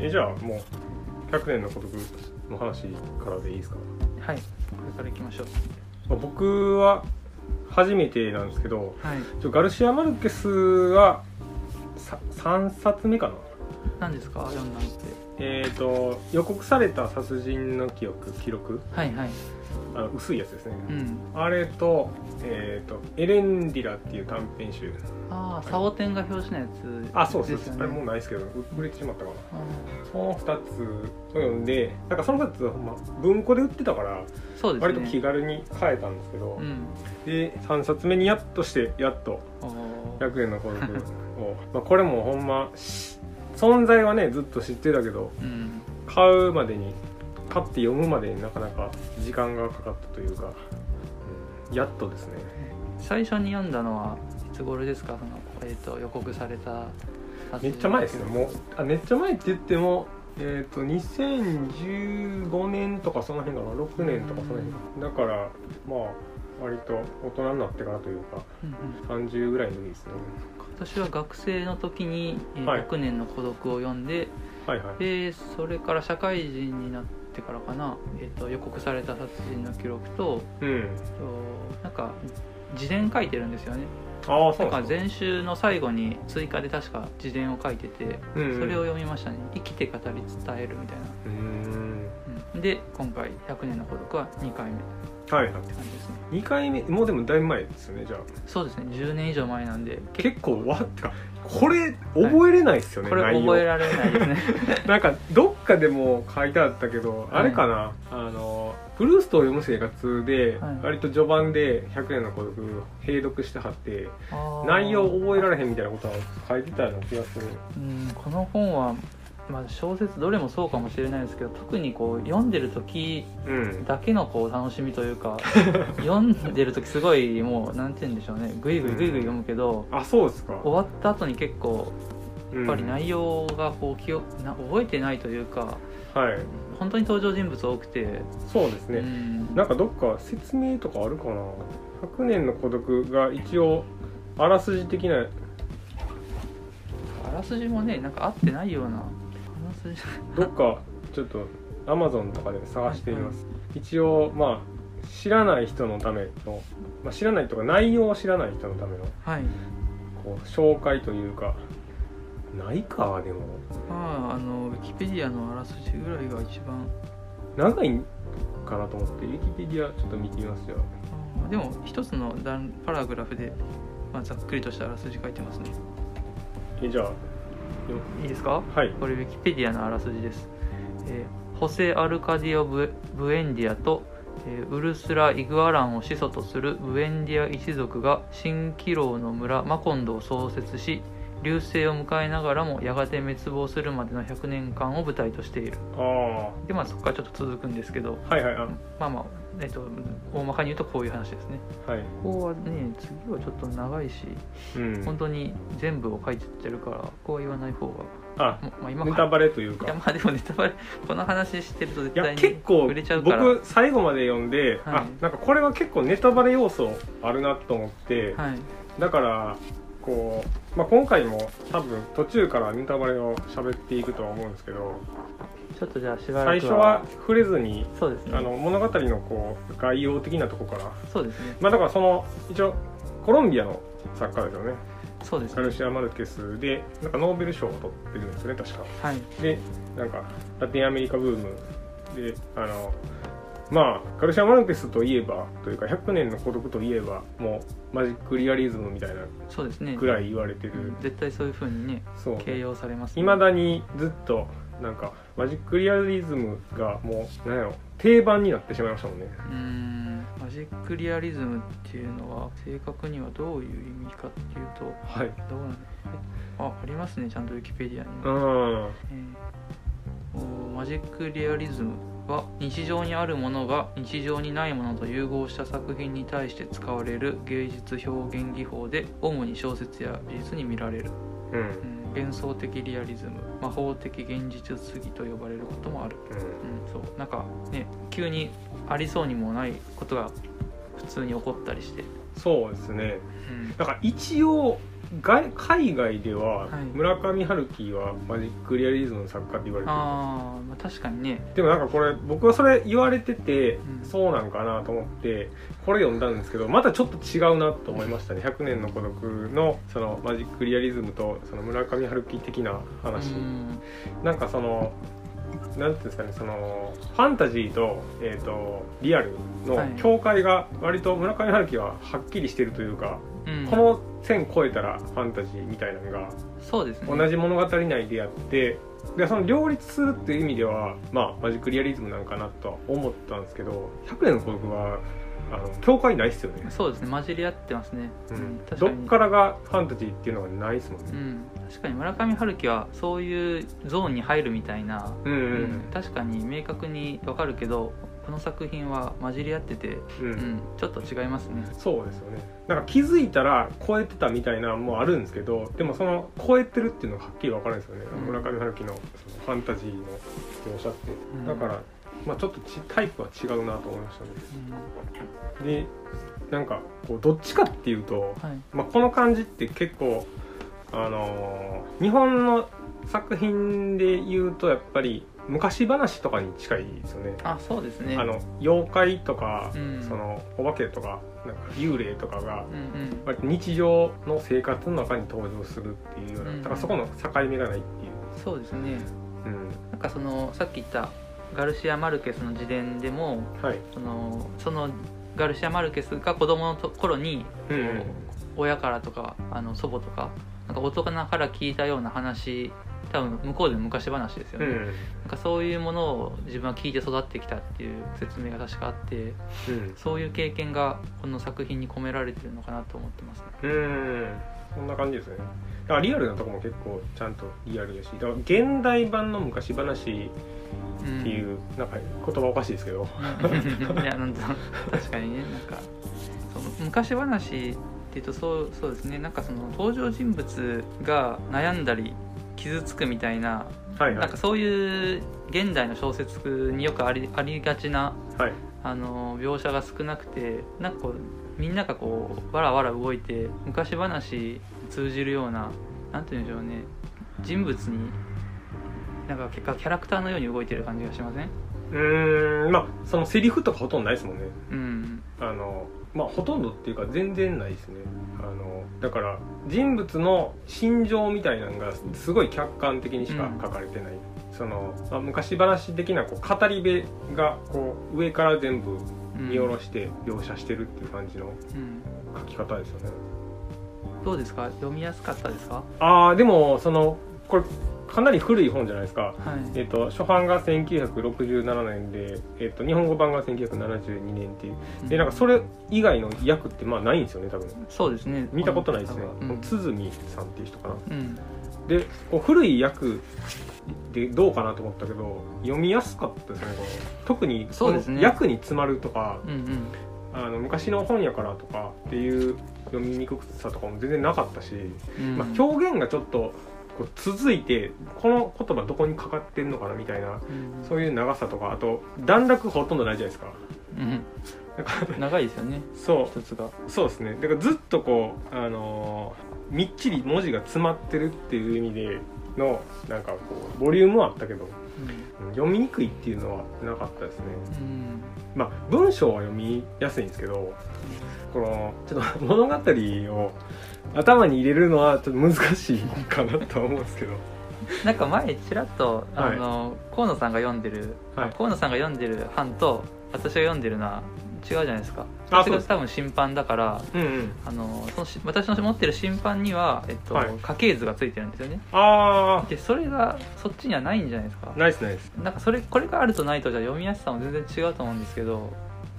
えじゃあもう100年の孤独の話からでいいですか、はい。これからいきましょう。まあ、僕は初めてなんですけどはい。ちょガルシア・マルケスはさ3冊目かな？何ですか？読んだのって。えっ、と予告された殺人の記憶記録？はいはいあの薄いやつですね、うん。あれと,、えー、とエレンディラっていう短編集。ああサボテンが表紙のやつあそうそうですあれもうないですけどう売れてしまったかな。あその2つを読んでなんかその2つま文庫で売ってたからね。割と気軽に買えたんですけど、うん。で3冊目にやっとしてやっとおー。100円の孤独を。まあこれもほんまし存在はねずっと知ってたけどうん。買うまでに買って読むまでになかなか時間がかかったというか、うんやっとですね。最初に読んだのはいつ頃ですか？その、えー、と予告されためっちゃ前ですね。もうあめっちゃ前って言ってもえっ、と2015年とかその辺かな？6年とかその辺だからまあ割と大人になってからというかうんうん。30ぐらいの時ですね。私は学生の時に「えーはい。6年の孤独」を読んで、はいはい。でそれから社会人になってからかな、えー、と予告された殺人の記録とうん。となんか自伝書いてるんですよね。ああそうんなんですね前週の最後に追加で確か自伝を書いてて、うんうん。それを読みましたね。生きて語り伝えるみたいな、うーん。うん。で今回「100年の孤独」は2回目。っはいはいて感じですね。2回目もうでもだいぶ前ですよねじゃあ。そうですね。10年以上前なんで。結結構わってかこれ覚えれないですよね、これ内容。覚えられないですね。なんかどっかでも書いてあったけど、あれかなあのプルーストを読む生活で、はい。割と序盤で「100円の孤独」閉読してはって内容覚えられへんみたいなことは書いてたような気がする。うんこの本は、まあ、小説どれもそうかもしれないですけど特にこう読んでる時うん。だけのこう楽しみというか 読んでる時すごいもうなんて言うんでしょうね。グイグイグイグイ読むけど、あそうですか。終わった後に結構ややっぱり内容がこう記憶な覚えてないというかはい。本当に登場人物多くて、そうですね、うん。なんかどっか説明とかあるかな「100年の孤独」が一応あらすじ的な。あらすじもねなんか合ってないようなどっかちょっとアマゾンとかで探してみます、一応まあ知らない人のための、まあ、知らないとか内容を知らない人のためのはい。こう紹介というかないかでも。まああのウィキペディアのあらすじぐらいが一番。長いんかなと思ってウィキペディアちょっと見てみますよ。でも一つの段パラグラフで、まあ、ざっくりとしたあらすじ書いてますね。えじゃあよいいですか？はい。これウィキペディアのあらすじです、えーホセ・アルカディオ・ブブエンディアと、えーウルスラ・イグアランを始祖とするブエンディア一族が蜃気楼の村マコンドを創設し流星を迎えながらもやがて滅亡するまでの100年間を舞台としている。あでまあそこからちょっと続くんですけど。あはいはい。あまあまあえっと大まかに言うとこういう話ですね。はい。ここはね次はちょっと長いしうん。本当に全部を書いてってるからここは言わない方があもまあ今ネタバレというか。いやまあでもネタバレこの話してると絶対に結構触れちゃうから。僕最後まで読んで、はい。あなんかこれは結構ネタバレ要素あるなと思って、はい。だからこう、まあ、今回も多分途中からネタバレを喋っていくとは思うんですけどちょっとじゃあしばらく最初は触れずにそうですね。あの物語のこう概要的なとこから。そうですね。まあだからその一応コロンビアの作家ですよね。そうですね。ガルシア・マルケスでなんかノーベル賞を取ってるんですよね確か。はい。でなんかラテンアメリカブームであのまあガルシア・マルケスといえばというか100年の孤独といえばもうマジックリアリズムみたいなそうですね。ぐらい言われてる、うん絶対そういうふうにねそう形容されますいまだにずっとなんかマジックリアリズムがもう何やろ定番になってしまいましたもんね。うーん。マジックリアリズムっていうのは正確にはどういう意味かっていうとはい。どうなんあありますねちゃんとウィキペディアに。うもん。えー。おマジックリアリズムは日常にあるものが日常にないものと融合した作品に対して使われる芸術表現技法で主に小説や美術に見られる、うん。うん、幻想的リアリズム魔法的現実主義と呼ばれることもある、うん。うん、そう。なんかね急にありそうにもないことが普通に起こったりして、そうですね。うん。だから一応外海外でははい。村上春樹はマジックリアリズムの作家って言われてるあー、まあ確かにね。でもなんかこれ僕はそれ言われてて、うん。そうなんかなと思ってこれ読んだんですけどまたちょっと違うなと思いましたね「100年の孤独の」そのマジックリアリズムとその村上春樹的な話、うん。なんかそのなんていうんですかねそのファンタジーと,、えー、とリアルのはい。境界が割と村上春樹ははっきりしてるというか、うん。この線超えたらファンタジーみたいなのがそうですね。同じ物語内でやってでその両立するっていう意味ではまあマジックリアリズムなんかなとは思ったんですけど「100年の孤独は」あの境界ないっすよね、そうですね。混じり合ってますね、ううんどかに。っからがファンタジーっていうのがないっすもんね。うん、確かに村上春樹はそういうゾーンに入るみたいな、うんううん。ん。確かに明確にわかるけどこの作品は混じり合ってて、うん、うん、ちょっと違いますね。そうですよね。なんか気づいたら超えてたみたいなのもあるんですけどでもその超えてるっていうのがはっきり分かるんですよね、うん。村上春樹のそのファンタジーの描写って、うん。だから、まあ、ちょっとちタイプは違うなと思いましたね。でなんかこうどっちかっていうと、はい。まあ、この感じって結構あのー日本の作品で言うとやっぱり昔話とかに近いですよね。あそうですね。あの妖怪とか、うん。そのお化けとかなんか幽霊とかがうんうん。日常の生活の中に登場するっていうような、うんだからそこの境目がないっていう、そうですね。うん、なんかそのさっき言ったガルシア・マルケスの自伝でもはい、そのそのガルシア・マルケスが子供のと頃にうんうん。親からとかあの祖母とかなんか大人から聞いたような話多分向こうでの昔話ですよね、うん。なんかそういうものを自分は聞いて育ってきたっていう説明が確かあってうん。そういう経験がこの作品に込められてるのかなと思ってますね。うん。そんな感じですね。だからリアルなとこも結構ちゃんとリアルだしだから現代版の昔話っていう、なんか言葉おかしいですけど。うん。いやなん。と確かにねなん。かその昔話っていうとそうそうですねなん。かその登場人物が悩ん。だり傷つくみたいなはいはい。なんかそういう現代の小説によくありありがちなはい。あの描写が少なくてなんかこうみんながこうわらわら動いて昔話に通じるようななんて言うんでしょうね人物になんか結果キャラクターのように動いてる感じがしません？うーんまあそのセリフとかほとんどないですもんね。うん。あのまあほとんどっていうか全然ないですね。あのだから人物の心情みたいなのがすごい客観的にしか書かれてない、その、まあ、昔話的なこう語り部がこう上から全部うん見下ろして描写してるっていう感じのうん書き方ですよね、どうですか。読みやすかったですか？ああでもそのこれかなり古い本じゃないですか。はい。えっと初版が1967年で、えっと日本語版が1972年っていう。でなんかそれ以外の訳ってまあないんですよね多分。そうですね。見たことないですね、うん。鼓さんっていう人かな。うん。でこう古い訳でどうかなと思ったけど読みやすかったですねこの。特にそうですね。この訳に詰まるとかうんうん。あの昔の本やからとかっていう読みにくさとかも全然なかったし、うん。まあ、表現がちょっとこう続いてこの言葉どこにかかってんのかなみたいなうん。そういう長さとかあと段落ほとんどないじゃないですか。うん。長いですよね。そう。一つが。そうですね。だからずっとこう、あのーみっちり文字が詰まってるっていう意味でのなんかこうボリュームはあったけどうん。読みにくいっていうのはなかったですね。うん。まあ文章は読みやすいんですけどこのちょっと物語を頭に入れるのはちょっと難しいかなとは思うんですけど。なんか前ちらっとあの、河野さんが読んでる、はい。河野さんが読んでる版と私が読んでるのは違うじゃないですか。私が多分審判だからうんうん。あのそのし私の持ってる審判には、えっとはい。家系図がついてるんですよね。あでそれがそっちにはないんじゃないですか。あナイスナイスなんかそれこれがあるとないとじゃ読みやすさも全然違うと思うんですけど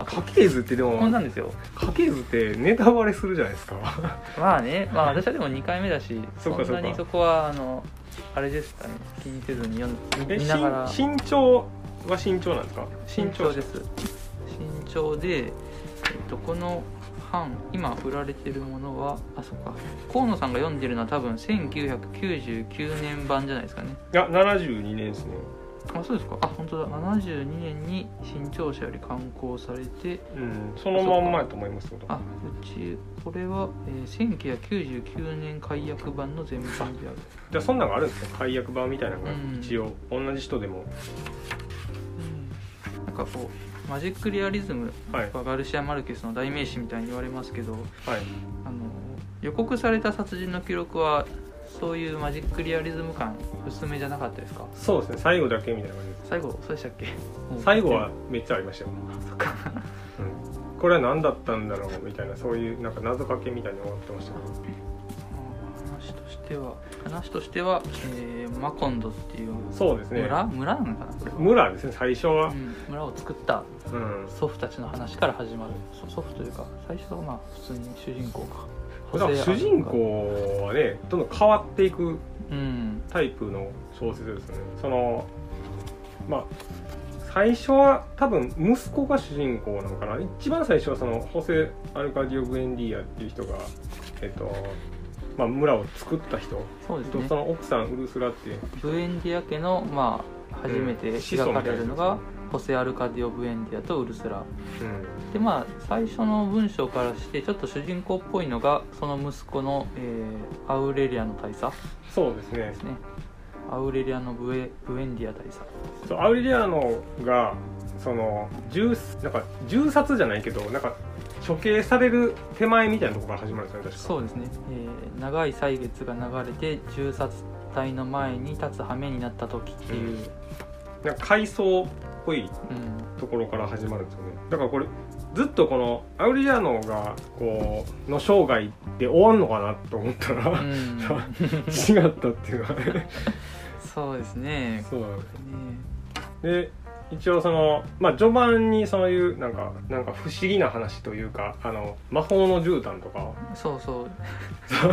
家系図ってでもこんなんですよ。家系図ってネタバレするじゃないですか。まあねまあ私はでも2回目だしそんなにそこはあのあれですかね。気にせずに読んえ見ながら。身身長は身長なんですか？身長です。身長で、えっと、この版今売られてるものはあそっか。河野さんが読んでるのは多分1999年版じゃないですかね。いや72年ですねあそうですか。あ本当だ。72年に新潮社より刊行されてうんそのまんまやと思いますけど。あうちこれは、えー、1999年解約版の全文である。じゃあそんなのがあるんですね。解約版みたいなのがうん。一応同じ人でも。うん。なんかこうマジックリアリズムはい。はガルシア・マルケスの代名詞みたいに言われますけどはい。あの予告された殺人の記録はそういうマジックリアリズム感薄めじゃなかったですか？そうですね最後だけみたいな感じです。最後そうでしたっけ？最後はめっちゃありましたよ、そっかうん、これは何だったんだろうみたいなそういうなんか謎かけみたいに終わってましたけど。話としては話としては、えーマコンドっていうそうですね。村？村なのかなこれは？村ですね最初は。うん。村を作ったうん。祖父たちの話から始まる。そ祖父というか最初はまあ普通に主人公かだから主人公はねどんどん変わっていくうん。タイプの小説ですよね。そのまあ最初は多分息子が主人公なのかな。一番最初はそのホセ・アルカディオ・ブエンディアっていう人がえっとまあ村を作った人。そうですね。とその奥さんウルスラっていうブエンディア家のまあ初めて描かれるのが、みたいホセ・アルカディオ・ブエンディアとウルスラうん。でまあ最初の文章からしてちょっと主人公っぽいのがその息子の、えーアウレリアの大佐。そうですね。ですね。アウレリアのブエブエンディア大佐。そうアウリリアーノがその銃なんか銃殺じゃないけどなんか処刑される手前みたいなところから始まるんですよね確か。そうですね、えー長い歳月が流れて銃殺隊の前に立つ羽目になった時っていう、なんか階層っぽいうんところから始まるんですよね。だからこれずっとこのアウリリアーノがこうの生涯で終わんのかなと思ったら、うん。違ったっていうのはね。そうですね。そうなんですね。で一応そのまあ序盤にそういうなんかなんか不思議な話というかあの魔法の絨毯とかそうそう。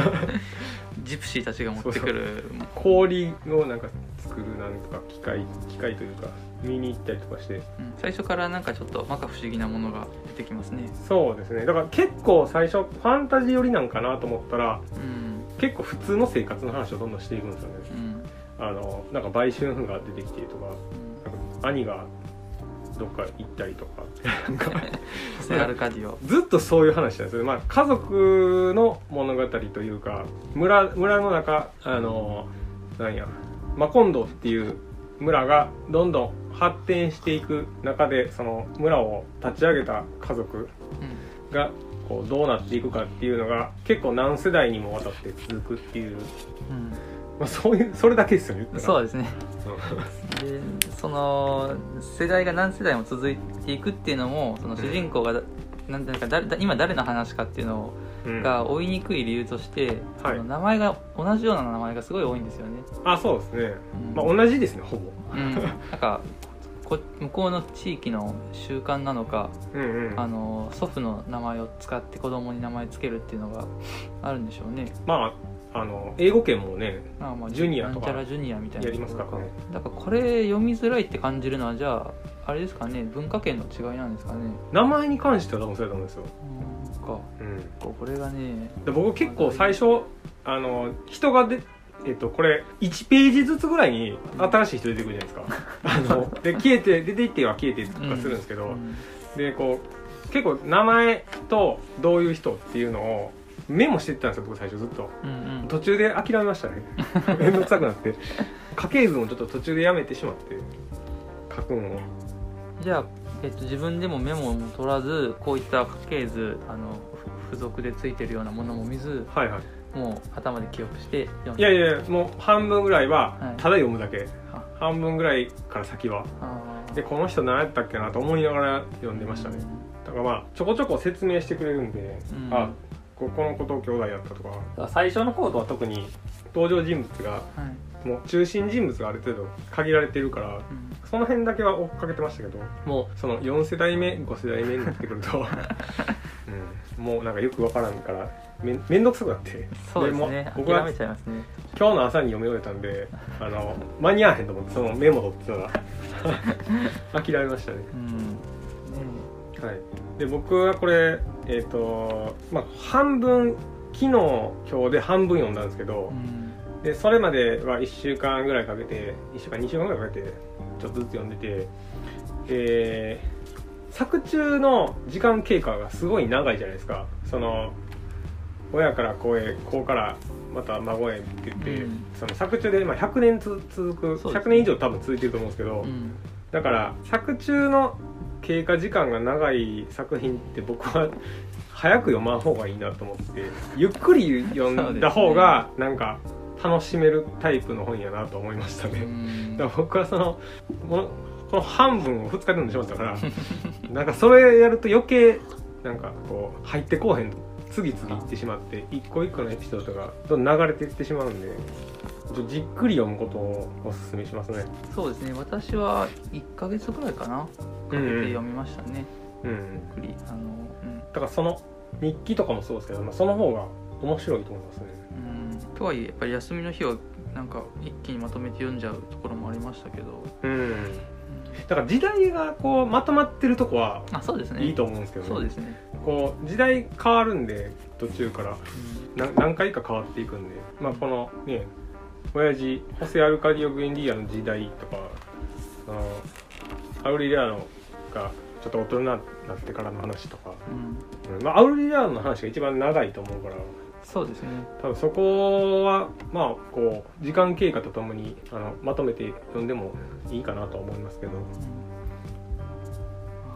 ジプシーたちが持ってくる。氷をなんか作るなんとか機械機械というか見に行ったりとかして。うん。最初からなんかちょっと摩訶不思議なものが出てきますね。そうですね。だから結構最初ファンタジー寄りなんかなと思ったらうん。結構普通の生活の話をどんどんしていくんですよね。うん。あのなんか売春婦が出てきてとかなんか兄がどっか行ったりとか。なんかホセ・アルカディオずっとそういう話なんです。よね、まあ、家族の物語というか村村の中あのなんやマコンドっていう村がどんどん発展していく中でその村を立ち上げた家族うん。がこうどうなっていくかっていうのが結構何世代にもわたって続くっていう、うん。まあ、そういうそれだけですよね。そうですね。でその世代が何世代も続いていくっていうのもその主人公がだ、なんていうか今誰の話かっていうのうんが追いにくい理由として、はい。その名前が同じような名前がすごい多いんですよね、あそうですね、うん。まあ、同じですねほぼ。うん、なんかこ向こうの地域の習慣なのかうんうん。あの祖父の名前を使って子供に名前つけるっていうのがあるんでしょうね。まああの英語圏もねまあまあジュニアとか。なんちゃらジュニアみたいな。やりますからね。だからこれ読みづらいって感じるのはじゃああれですかね。文化圏の違いなんですかね。名前に関しては多分そうやと思うんですよ、か。うん、ここれがね。で僕結構最初あの人がでえっとこれ1ページずつぐらいに新しい人出てくるじゃないですか。あので消えて出ていっては消えてとかするんですけど、うんでこう結構名前とどういう人っていうのをメモしてたんですよ僕最初ずっと。うんうん。途中で諦めましたね。面倒くさくなって。家系図もちょっと途中でやめてしまって。書くのを。じゃあ、えっと、自分でもメモも取らずこういった家系図あのふ付属でついてるようなものも見ずはいはい。もう頭で記憶して読んいやいやいやもう半分ぐらいははい。ただ読むだけ、あ半分ぐらいから先は。でこの人何やったっけなと思いながら読んでましたね。だからまあちょこちょこ説明してくれるんで、うん。あここの子と兄弟やったとか。最初の頃とは特に登場人物がはいもう中心人物がある程度限られてるからうん。その辺だけは追っかけてましたけどもうその4世代目5世代目になってくると、うん、もうなんかよくわからんからめめんどくさくなって。そうですね。もう僕は諦めちゃいますね。今日の朝に読み終えたんであの間に合わへんと思ってそのメモ取ってたら 諦めましたね。うん。ねはい。で僕はこれえっ、とまあ半分昨日今日で半分読んだんですけどう、んでそれまでは1週間ぐらいかけて1週間2週間ぐらいかけてちょっとずつ読んでてで作中の時間経過がすごい長いじゃないですか。その親から子へ子からまた孫へって言って、うん。その作中でまあ100年つ続く、そうです100年以上多分続いてると思うんですけど、うん。だから作中の経過時間が長い作品って僕は早く読まん方がいいなと思ってゆっくり読んだ方がなんか楽しめるタイプの本やなと思いましたうね。ん。だから僕はそのもこの半分を2日で読んでしまったから なんかそれやると余計なんかこう入ってこうへん次々いってしまって一個一個のエピソードがどんどん流れていってしまうんでじっくり読むことをおすすめしますね。そうですね。私は1ヶ月ぐらいかなかけて読みましたね、うんゆっくり。あのうん。だからその日記とかもそうですけど、まあ、その方が面白いと思いますね。うんとはいえやっぱり休みの日はなんか一気にまとめて読んじゃうところもありましたけど、うん。うんだから時代がこうまとまってるとこはあそうですね。いいと思うんですけど、そうですね、こう時代変わるんで途中から。うん。な何回か変わっていくんで、まあ、このね親父ホセ・アルカディオ・グエンディアの時代とかあのアウリリアーノがちょっと大人になってからの話とか、うん。うん。まあ、アウリリアの話が一番長いと思うからそうですね。多分そこはまあこう時間経過とともにあのまとめて読んでもいいかなとは思いますけど。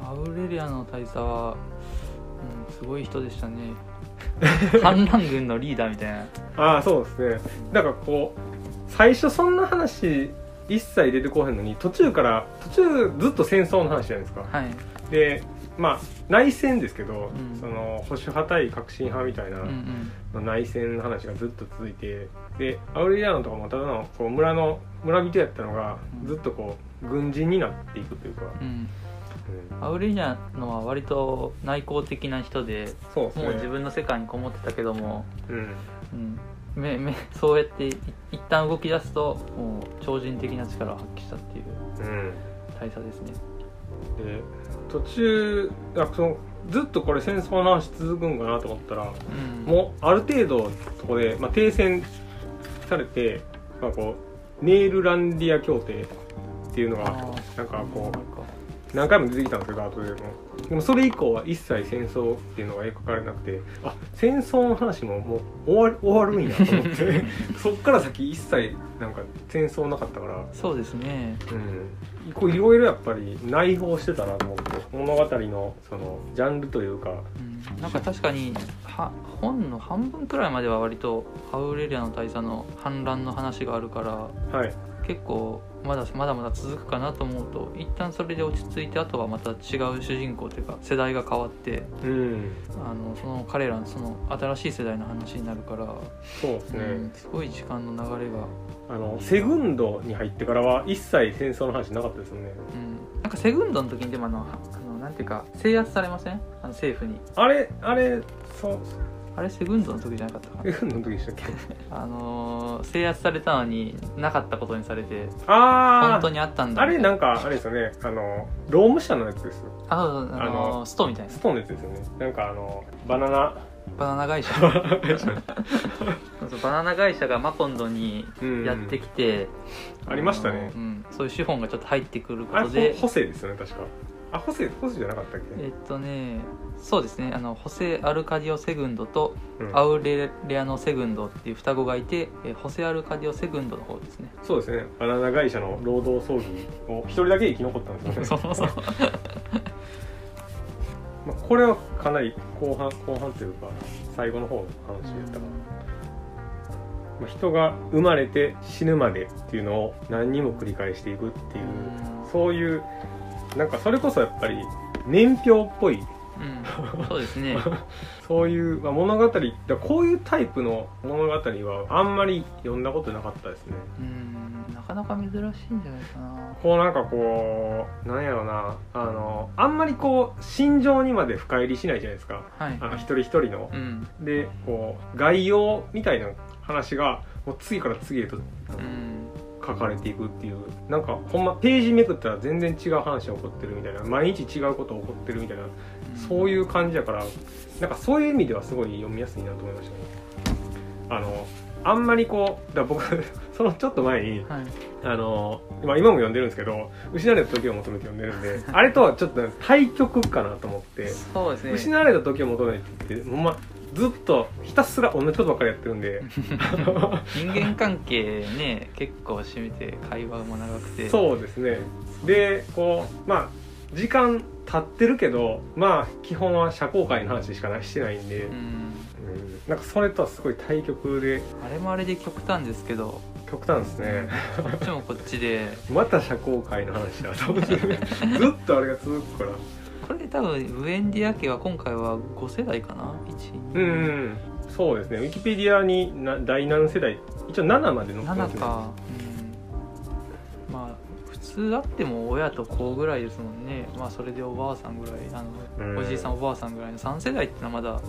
アウレリアの大佐は、うん、すごい人でしたね。反乱軍のリーダーみたいな。ああそうですね。だからこう最初そんな話一切出てこへんのに途中から途中ずっと戦争の話じゃないですか。はい、でまあ内戦ですけど、うん。その保守派対革新派みたいな内戦の話がずっと続いてでアウレリアノとかもただのこう村の村人やったのがうん。ずっとこう軍人になっていくというか、うん。うん。アウレリアのは割と内向的な人でね。もう自分の世界にこもってたけども、うん。うん、めめそうやってい一旦動き出すともう超人的な力を発揮したっていううん。大佐ですねで途中あそのずっとこれ戦争の話続くんかなと思ったらうん。もうある程度そこで、まあ、停戦されて、まあ、こうネイルランディア協定っていうのがなんかこう何回も出てきたんですけど後でも。でもそれ以降は一切戦争っていうのが描かれなくてあ戦争の話ももう終わる終わるんやと思って。そっから先一切なんか戦争なかったから。そうですね。うんこういろいろやっぱり内包してたなと思って物語のそのジャンルというか。うん。なんか確かには本の半分くらいまでは割とアウレリアの大佐の反乱の話があるからはい。結構まだまだまだ続くかなと思うと一旦それで落ち着いてあとはまた違う主人公というか世代が変わってうん。あのその彼らのその新しい世代の話になるから、そうですね、うんすごい時間の流れが、あのセグンドに入ってからは一切戦争の話なかったですよね。うん、なんかセグンドの時にでもあのあのなんていうか制圧されません？あの政府に。あれあれそうあれセグンドの時じゃなかったかな？セグンドの時でしたっけ？あのー制圧されたのになかったことにされてああ本当にあったんだあれなんかかあれですよね。あのローム社のやつですああのあのストみたいなストーンのやつですよね。なんかあのバナナ。バナナ会社。バナナ会社がマコンドにうん。やってきて、ありましたね。うん、そういう資本がちょっと入ってくることで。ホホセですよね確かあホセホセじゃなかったっけ？えっとねそうですね。あのホセ・アルカディオ・セグンドとうん。アウレレアノ・セグンドっていう双子がいて、えホセ・アルカディオ・セグンドの方ですね。そうですね。バナナ会社の労働争議を一人だけ生き残ったんですよね。そうそう。まあこれはかなり後半後半というか最後の方の話やったかな、まあ、人が生まれて死ぬまでっていうのを何人も繰り返していくっていうそういうなんかそれこそやっぱり年表っぽい。うん、うん、そうですね。そういう、まあ、物語こういうタイプの物語はあんまり読んだことなかったですね。うん。なかなか珍しいんじゃないかな。こうなんかこうなんやろな。あのあんまりこう心情にまで深入りしないじゃないですか。はい。あの一人一人の。う、ん。でこう概要みたいな話がもう次から次へとうん書かれていくっていうなんかほんまページめくったら全然違う話が起こってるみたいな毎日違うこと起こってるみたいなそういう感じやからなんかそういう意味ではすごい読みやすいなと思いましたね。あのあんまりこうだ僕 そのちょっと前にはい。あの、まあ、今も読んでるんですけど「失われた時を求めて」読んでるんであれとはちょっと対極かなと思ってそうですね。失われた時を求めてってほんまずっとひたすら同じことばっかりやってるんで。人間関係ね結構占めて会話も長くて。そうですね。でこうまあ時間経ってるけどまあ基本は社交界の話しかなしてないんで、うん。うん。なんかそれとはすごい対極で。あれもあれで極端ですけど。極端ですね。こっちもこっちで。また社交界の話だと思って。ずっとあれが続くからこれ多分ブエンディア家は今回は5世代かな？1うん、うん、そうですね。ウィキペディアにな第何世代？一応7まで載ってます7ねか、うん、まあ普通あっても親と子ぐらいですもんね。まあそれでおばあさんぐらいあの、うん。おじいさんおばあさんぐらいの3世代ってのはまだ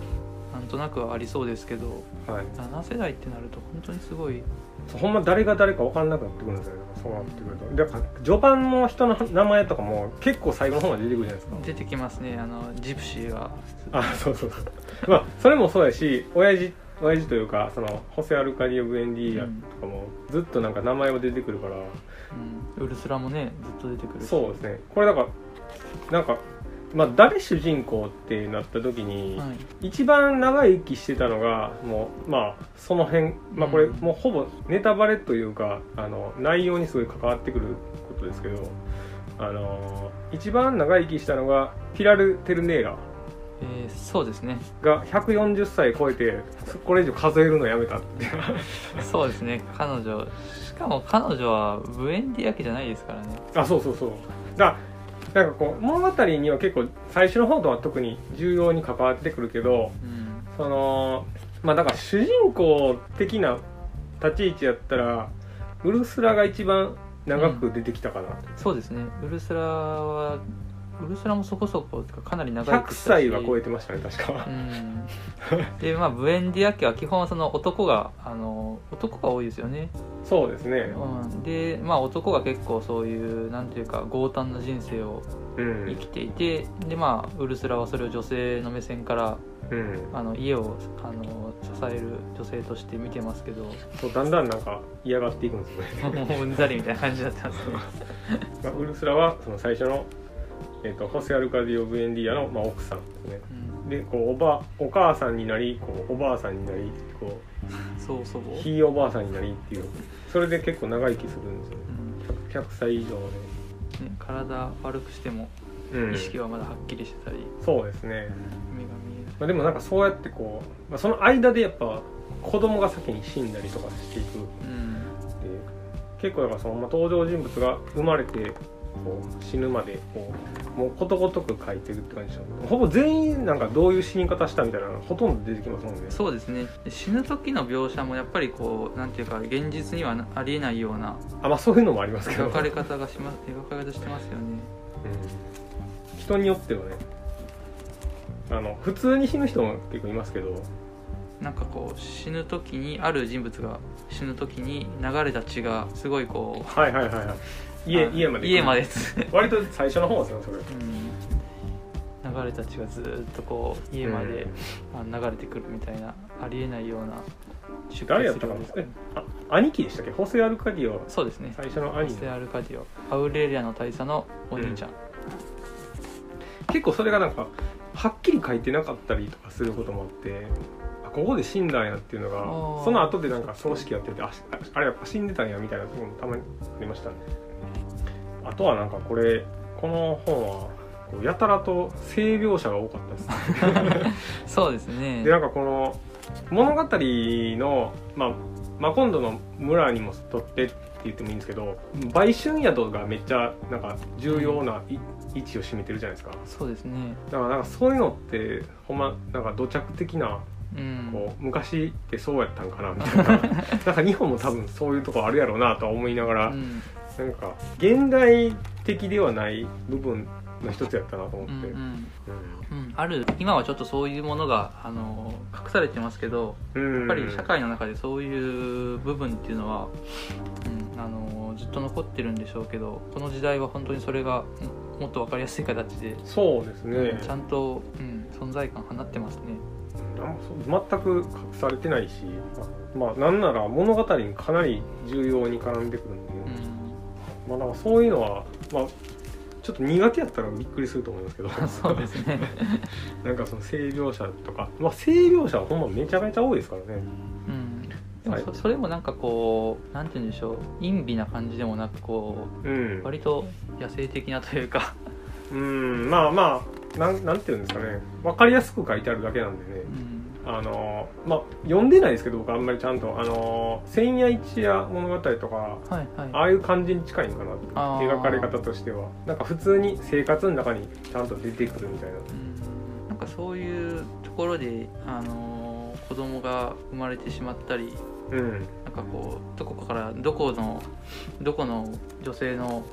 なんとなくはありそうですけど。はい。7世代ってなると本当にすごいほんま誰が誰か分かんなくなってくるんですよ。ねそうなってくると。だから序盤の人の名前とかも結構最後の方まで出てくるじゃないですか。出てきますね。あのジプシーがあそうそうそう。まあそれもそうやし親父親父というかそのホセ・アルカディオ・ブエンディーヤとかもずっとなんか名前は出てくるから、うん、ウルスラもねずっと出てくるし。そうですね。これだからなんかまあ誰主人公ってなった時に、はい、一番長生きしてたのがもうまあその辺まあこれうん。もうほぼネタバレというかあの内容にすごい関わってくることですけどあの一番長生きしたのがピラル・テルネーラ。えーそうですね。が140歳超えてこれ以上数えるのやめたってそうですね。彼女しかも彼女はブエンディア家じゃないですからね。あそうそうそう。だなんかこう物語には結構最初の方とは特に重要に関わってくるけどうん。そのまあだから主人公的な立ち位置やったらウルスラが一番長く出てきたかな、そうですね。ウルスラはウルスラもそこそこかなり長い100歳は超えてましたね確か、うん。でまあブエンディア家は基本その男があの男が多いですよね、そうですね。うん、でまあ男が結構そういうなんていうか強胆な人生をうん。生きていてでまあウルスラはそれを女性の目線からうん。あの家をあの支える女性として見てますけど。そうだんだんなんか嫌がっていくんですよね。もううんざりみたいな感じになってますね。まあウルスラはその最初の、えっとホセ・アルカディオ・ブエンディアの、まあ、奥さんですね。うん。でこうおばお母さんになりこうおばあさんになりこそうそう、うひいおばあさんになりっていう。それで結構長生きするんですよ。うん。100, 100歳以上ね、体悪くしてもで、うん。意識はまだはっきりしてたり、そうですね、目が見えない。まあ、でもなんかそうやってこう、まあ、その間でやっぱ子供が先に死んだりとかしていく。うん。で結構だからその、まあ、登場人物が生まれてこう死ぬまでこうもうことごとく書いてるって感じでほぼ全員なんかどういう死に方したみたいなのがほとんど出てきますもんね。そうですね。で死ぬ時の描写もやっぱりこうなんていうか現実にはなありえないようなあまあそういうのもありますけど。描かれ方がします描かれ方してますよね。うん。人によってはね。あの普通に死ぬ人も結構いますけど。なんかこう死ぬ時にある人物が死ぬ時に流れた血がすごいこうはいはいはいはい家あ家まで家まで。つ 割と最初の方ですよそれ。うん。流れた血がずーっとこう家まで、あ流れてくるみたいなありえないような出誰やったかな？えあ兄貴でしたっけ？ホセ・アルカディオ。そうですね。最初の兄ホセアルカディオ。アウレリアの大佐のお兄ちゃん、結構それがなんかはっきり書いてなかったりとかすることもあってあここで死んだんやっていうのがその後でなんか葬式やっててあしあれやっぱ死んでたんやみたいなところもたまにありましたねあとはなんかこれこの本はこうやたらと性描写が多かったです そうですね。でなんかこの物語の、まあ、マコンドの村にもとってって言ってもいいんですけど売春宿がめっちゃなんか重要ない位置を占めてるじゃないですか。そうですね。だからなんかそういうのってほんまなんか土着的なうん。こう昔ってそうやったんかなみたいな。なんか日本も多分そういうとこあるやろうなとは思いながら、うんなんか現代的ではない部分の一つやったなと思って、うんうん。ううん。ある。今はちょっとそういうものがあの隠されてますけどん。やっぱり社会の中でそういう部分っていうのは、うん、あのずっと残ってるんでしょうけどこの時代は本当にそれがうんもっと分かりやすい形で、そうですね、ちゃんと、うん、存在感放ってますね。全く隠されてないしまあなんなら物語にかなり重要に絡んでくるんで、うんまあなんかそういうのはまあちょっと苦手やったらびっくりすると思いますけど。そうですね。なんかその性描写とか。まあ性描写はほんまめちゃめちゃ多いですからね。うん。でもはいそそれもなんかこうなんて言うんでしょう。陰微な感じでもなくこうん。う割と野生的なというか、うん。まあまあなんなんていうんですかね。分かりやすく書いてあるだけなんでね。うんあのまあ読んでないですけど僕あんまりちゃんとあの千夜一夜物語とかはいはい。ああいう感じに近いのかな描かれ方としてはなんか普通に生活の中にちゃんと出てくるみたいな。うん。なんかそういうところで、あのー子供が生まれてしまったりうんなんかこうどこかからどこのどこの女性の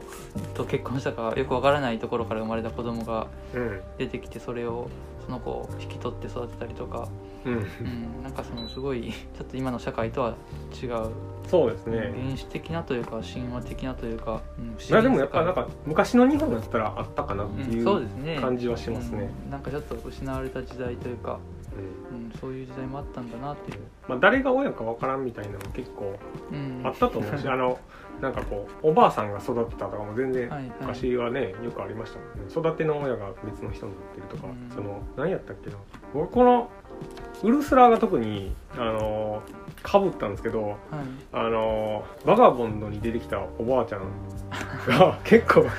と結婚したかよくわからないところから生まれた子供がうん。出てきてそれをその子を引き取って育てたりとか、うん。うん、なんかそのすごいちょっと今の社会とは違う。そうですね。原始的なというか神話的なというか、うん、不思議まあでもやっぱなんか昔の日本だったらあったかなっていうんそううですね。感じはしますね、うんなんかちょっと失われた時代というか、うん。うん、そういう時代もあったんだなっていう、まあ、誰が親かわからんみたいなのも結構うん、あったと思うし、あのなんかこうおばあさんが育てたとかも全然昔はねよくありましたもんね。育ての親が別の人になってるとか、うん。その何やったっけな。僕このウルスラーが特にあのかぶったんですけどはい。あのバガボンドに出てきたおばあちゃんが 結構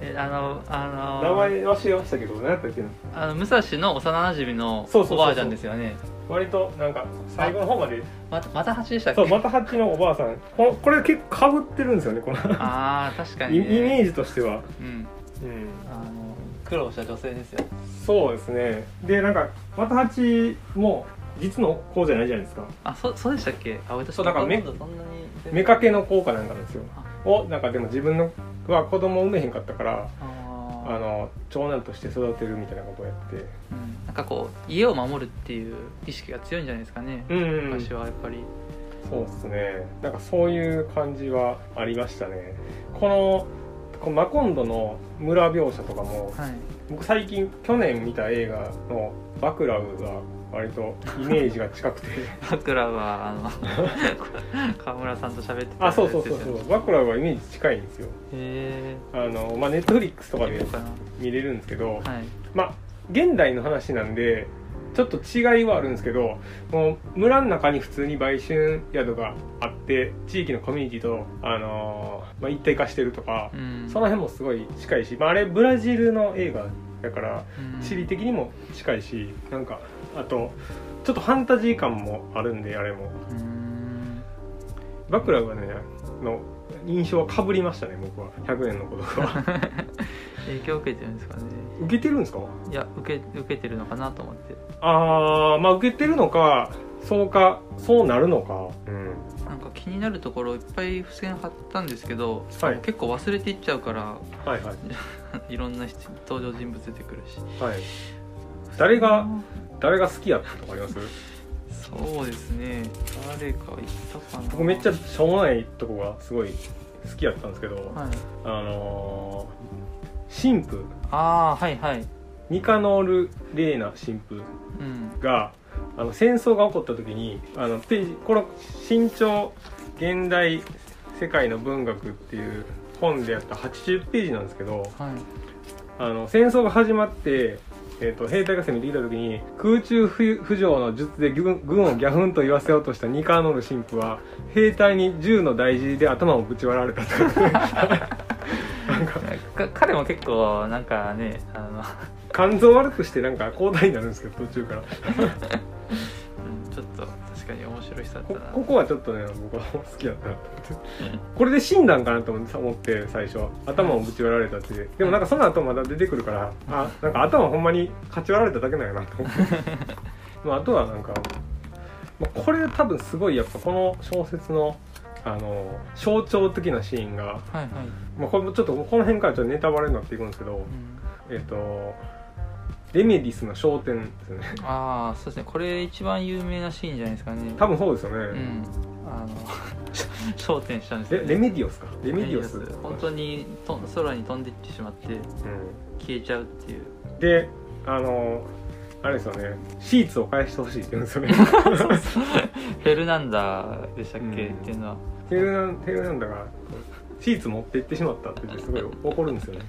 えあのあの名前忘れましたけど何やったっけな。あの武蔵の幼馴染のそうそうそうそう。おばあちゃんですよね割となんか最後の方まで。またまた八でしたっけ？そうまたハッチのおばあさん。ここれ結構かぶってるんですよねこの。ああ確かイに、ね、イメージとしては、うん。うん、あの苦労した女性ですよ。そうですね。でなんかまたハチも実の子じゃないじゃないですか。あそそうでしたっけ？あ私そうだからめそんなに。妾の子かなんかなんですよ。をなんかでも自分のは子供産めへんかったからあーあの長男として育てるみたいなことをやって。うん。なんかこう家を守るっていう意識が強いんじゃないですかね、うん、うん、昔はやっぱり。そうですね。なんかそういう感じはありましたね。このこのマコンドの村描写とかもはい。僕最近去年見た映画の「バクラウ」が割とイメージが近くて。僕らはあの 川村さんと喋ってたあそうそうそうそう。バクラウはイメージ近いんですよ。へあのまあネットフリックスとかで見れるんですけどはい。まあ現代の話なんでちょっと違いはあるんですけどもう村の中に普通に売春宿があって地域のコミュニティと、あのーまあ、一体化してるとか、うん。その辺もすごい近いし、まあ、あれブラジルの映画だからうん。地理的にも近いしなんかあとちょっとファンタジー感もあるんであれも。うん。バクラウはねの印象はかぶりましたね僕は。100年の子とかは。影響を受けてるんですかね。受けてるんですか？いや受け受けてるのかなと思って。ああまあ受けてるのかそうかそうなるのか。うん。なんか気になるところいっぱい付箋貼ったんですけど、はい。結構忘れていっちゃうからはいはい。いろんな人登場人物出てくるし。はい。誰が誰が好きやったとかあります？そうですね。誰かいたかな。僕めっちゃしょうもないとこがすごい好きやったんですけど、はい。あのー、神父。ああはいはい。ニカノール・レーナ神父うん。があの戦争が起こった時にあのページこの「新潮現代世界の文学」っていう本でやった80ページなんですけどはい。あの戦争が始まって、えー、と兵隊が攻めてきた時に空中浮浮上の術で軍軍をギャフンと言わせようとしたニカーノール神父は兵隊に銃の大事で頭をぶち割られたと。彼も結構なんかねあの、肝臓悪くしてなんか交代になるんですけど途中から確かに面白い人だったな。こここはちょっとね僕は好きだった。なと思ってこれで死んだんかなと思って最初。頭をぶち割られたってでもなんかその後まだ出てくるからあなんか頭ほんまにかち割られただけなんやなと思って。まああとはなんか、まあ、これ多分すごいやっぱこの小説のあの象徴的なシーンが、はいはい、まあ、これもちょっとこの辺からちょっとネタバレになっていくんですけど、うん、えっ、とレメディスの商店ですよね。ああそうですね。これ一番有名なシーンじゃないですかね。多分そうですよね、うん。あの 焦点したんですよ、レレメディオスか？レメディオス。本当にと空に飛んでいってしまってうん。消えちゃうっていう。であのあれですよね。シーツを返してほしいって言うんですよね。フェルナンダーでしたっけ、うん。っていうのは。ヘルナンヘルナンダがシーツ持って行ってしまったってすごい怒るんですよね。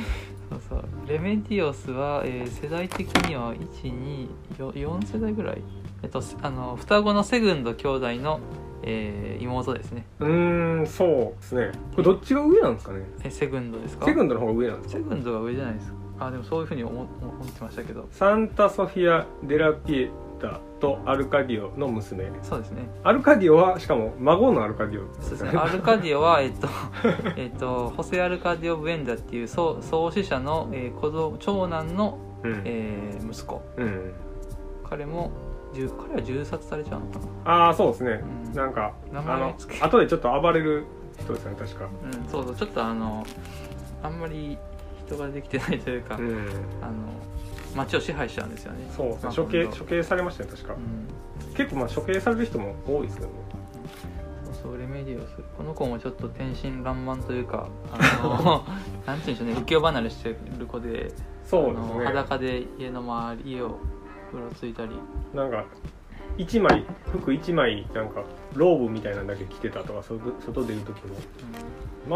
そうそうレメディオスは、えー世代的には124世代ぐらい。えっとすあの双子のセグンド兄弟の、えー妹ですね。うーんそうですね。これどっちが上なんですかね？えセグンドですか？セグンドの方が上なんですか？セグンドが上じゃないです。かあでもそういうふうに思思ってましたけど。サンタソフィア・デラピエタとアルカディオの娘。そうですね。アルカディオはしかも孫のアルカディオ。そうですね。アルカディオはえっと えっとホセ・アルカディオ・ブエンダっていう創創始者の、えー子供長男の、うん、えー息子。うん、彼も銃彼は銃殺されちゃうのかな？ああそうですね、うん。なんか名あの前つけ後でちょっと暴れる人ですよね確か。うんそうそう。ちょっとあのあんまり人ができてないというか、うん。あの街を支配しちゃうんですよね。そうですね。まあ処刑処刑されましたね確か、うん。結構まあ処刑される人も多いですけどね。そうレメディオスこの子もちょっと天真爛漫というかあの なんていうんでしょうね。浮世離れしてる子でそうですね。裸で家の周りをうろついたり。なんか一枚服一枚なんかローブみたいなのだけ着てたとか外外出る時も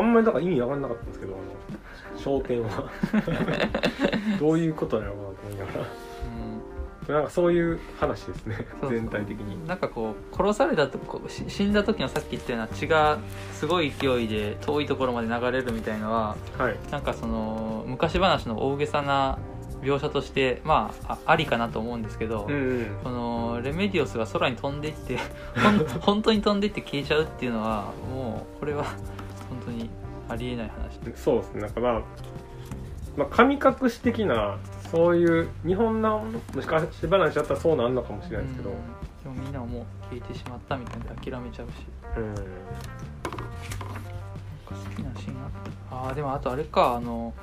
あんまりだから意味わかんなかったんですけどあの商店は。どういうことなのかなと思いながら。うん。なんかそういう話ですね。全体的に。なんかこう殺されたと死んだ時のさっき言ったような血がすごい勢いで遠いところまで流れるみたいのははい。なんかその昔話の大げさな描写としてまああありかなと思うんですけど、うんうん。このレメディオスが空に飛んでいって 本当に飛んでいって消えちゃうっていうのはもうこれは本当にありえない話。そうですね。なんかまあ、まあ、神隠し的なそういう日本のもしかして話だったらそうなんのかもしれないですけど。うん。でもみんなはもう消えてしまったみたいな諦めちゃうし。うんなんか好きなシーンあった。あーでもあとあれか。あの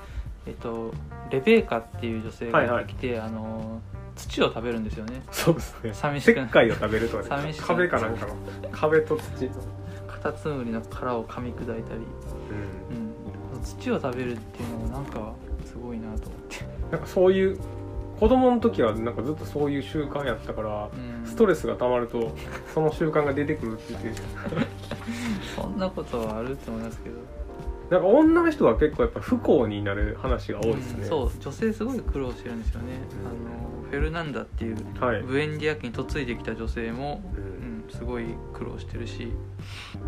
えっとレベーカっていう女性が出てきて、あの土を食べるんですよね。そうですね。寂しくない石灰を食べるとかね。寂しく壁かなんかの。壁と土カタツムリの殻を噛み砕いたり、うん。うん、土を食べるっていうのもなんかすごいなと思って、なんかそういう子供の時はなんかずっとそういう習慣やったからうん、ストレスが溜まるとその習慣が出てくるって言ってそんなことはあると思いますけど。なんか女の人は結構やっぱ不幸になる話が多いですね、うんそう。女性すごい苦労してるんですよね、あのフェルナンダっていうはい、ブエンディア家に嫁いできた女性も、ううんん、すごい苦労してるし、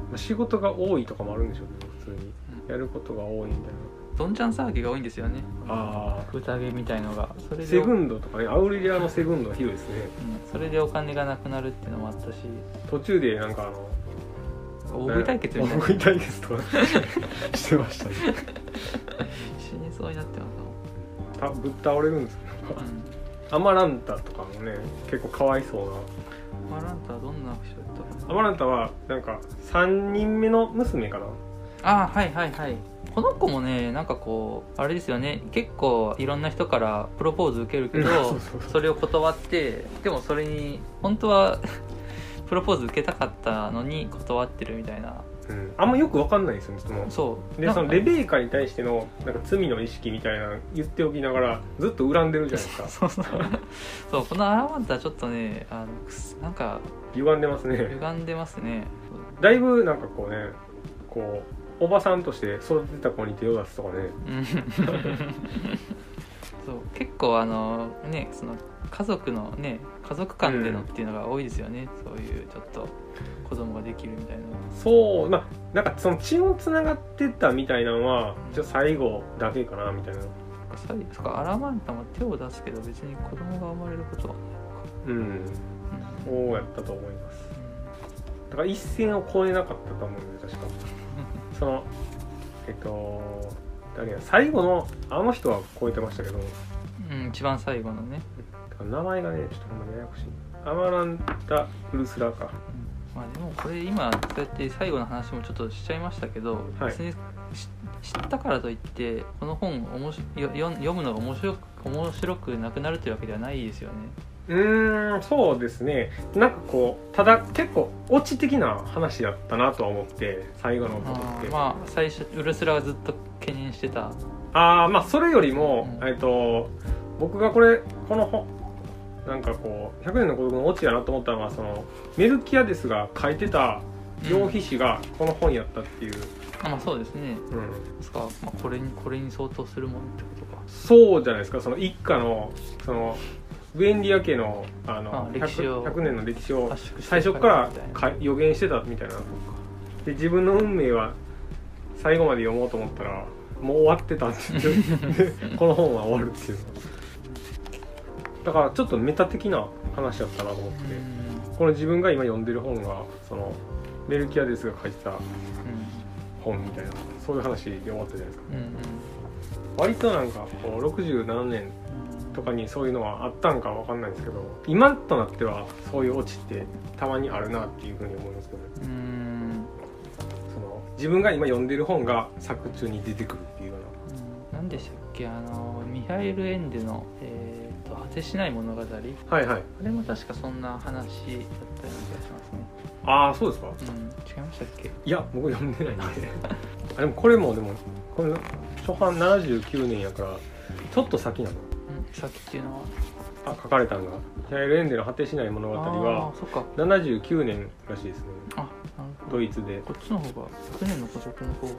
まあ仕事が多いとかもあるんでしょうね普通に。うん。やることが多いみたいどんちゃん騒ぎが多いんですよね。なあ宴みたいのが。それでセグンドとかねアウリリアのセグンドはひどいですね。うん、それでお金がなくなるっていうのもあったし。途中でなんかあの大食い対決みたいな。大食い対決とか してましたね。死にそうになってますたぶっ倒れるんですけうん。アマランタとかもね結構かわいそうなマランタはどんな人だったかアマランタはなんか3人目の娘かな。ああはいはいはい。この子もねなんかこうあれですよね。結構いろんな人からプロポーズ受けるけどそれを断ってでもそれに本当は プロポーズ受けたかったのに断ってるみたいなうん、あんまよくわかんないですよねその。そう。でそのレベーカに対してのなんか罪の意識みたいなの言っておきながらずっと恨んでるじゃないですか。そうそう。そうこのアラマンタはちょっとねあのなんか歪んでますね。歪んでますね。だいぶなんかこうねこうおばさんとして育てた子に手を出すとかね。うん。そう結構あのねその家族のね家族間でのっていうのが多いですよね、そういうちょっと子供ができるみたいな。そうまあなんかその血をつながってたみたいなのはじゃあ最後だけかなみたいな。さいそっかアラマンタも手を出すけど別に子供が生まれることはうん。ないのか、そうやったと思います。だから一線を越えなかったと思うんで確か。そのえっと誰や最後のあの人は超えてましたけど。うん、うん、一番最後のね、名前がねちょっとほんまにややこしい。アマランタ・ウルスラか。うんまあでもこれ今そうやって最後の話もちょっとしちゃいましたけど、はい。別にし知ったからといってこの本おもし読むのが面白く面白くなくなるというわけではないですよね。うーんそうですね。なんかこうただ結構オチ的な話だったなとは思って最後のことって。まあ最初ウルスラがずっと懸念してた。ああまあそれよりも、うん。えっと僕がこれこの本なんかこう100年の孤独のオチやなと思ったのはそのメルキアデスが書いてた用筆紙がこの本やったっていう、あまあそうですね。うん。ですか、まあ、これにこれに相当するものってことかそうじゃないですか。その一家のそのブエンディア家のあのあ歴史を 100, 100年の歴史を最初からか予言してたみたいな。で自分の運命は最後まで読もうと思ったらもう終わってたって言ってでこの本は終わるっていう。だからちょっとメタ的な話だったなと思って、うんこの自分が今読んでる本がそのメルキアデスが書いてたうん。本みたいなそういう話で終わったじゃないですか。うんうん。割となんかこう67年とかにそういうのはあったんかわかんないんですけど今となってはそういうオチってたまにあるなっていうふうに思いますけどその自分が今読んでる本が作中に出てくるっていうよううん。何でしたっけ？あのミハイル・エンデの「えー、と果てしない物語」はいはい。れも確かそんな話だったような気がしますね。ああそうですか。うん。違いましたっけ？いや僕読んでないんで。あでもこれもでもこれ初版79年やからちょっと先なの？うんさっきっていうのは。あ書かれたんが「ミハイル・エンデの果てしない物語」あはーそっか。79年らしいですね。あなるほど。ドイツで、こっちの方が100年の孤独の方が。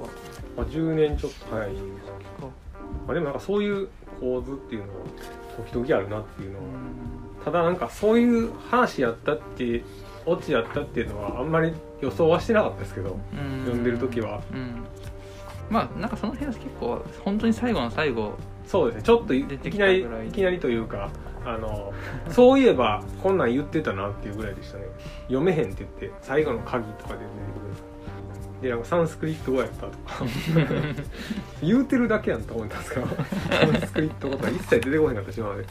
まあ、10年ちょっと早いか。まあ、でもなんかそういう構図っていうのは時々あるなっていうのは、うん。ただなんかそういう話やったってオチやったっていうのはあんまり予想はしてなかったですけどうん。読んでる時は。うん。まあなんかその辺は結構本当に最後の最後そうですね。ちょっといきなりいきなりというかあのそういえばこんなん言ってたなっていうぐらいでしたね。読めへんって言って最後の鍵とかで出てくるでなんかサンスクリット語やったとか。言うてるだけやんと思ったんですけどサンスクリット語とか一切出てこへんかったしまで。